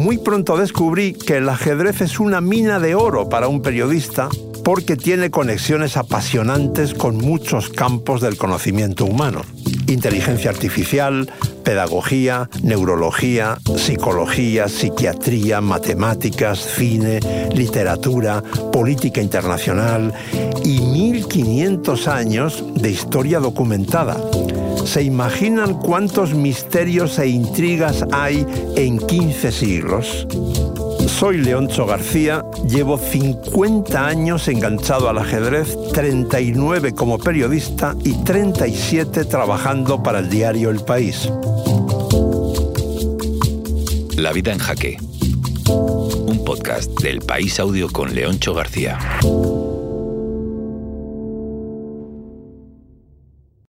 muy pronto descubrí que el ajedrez es una mina de oro para un periodista porque tiene conexiones apasionantes con muchos campos del conocimiento humano. Inteligencia artificial, pedagogía, neurología, psicología, psiquiatría, matemáticas, cine, literatura, política internacional y 1500 años de historia documentada. ¿Se imaginan cuántos misterios e intrigas hay en 15 siglos? Soy Leoncho García, llevo 50 años enganchado al ajedrez, 39 como periodista y 37 trabajando para el diario El País. La vida en jaque. Un podcast del País Audio con Leoncho García.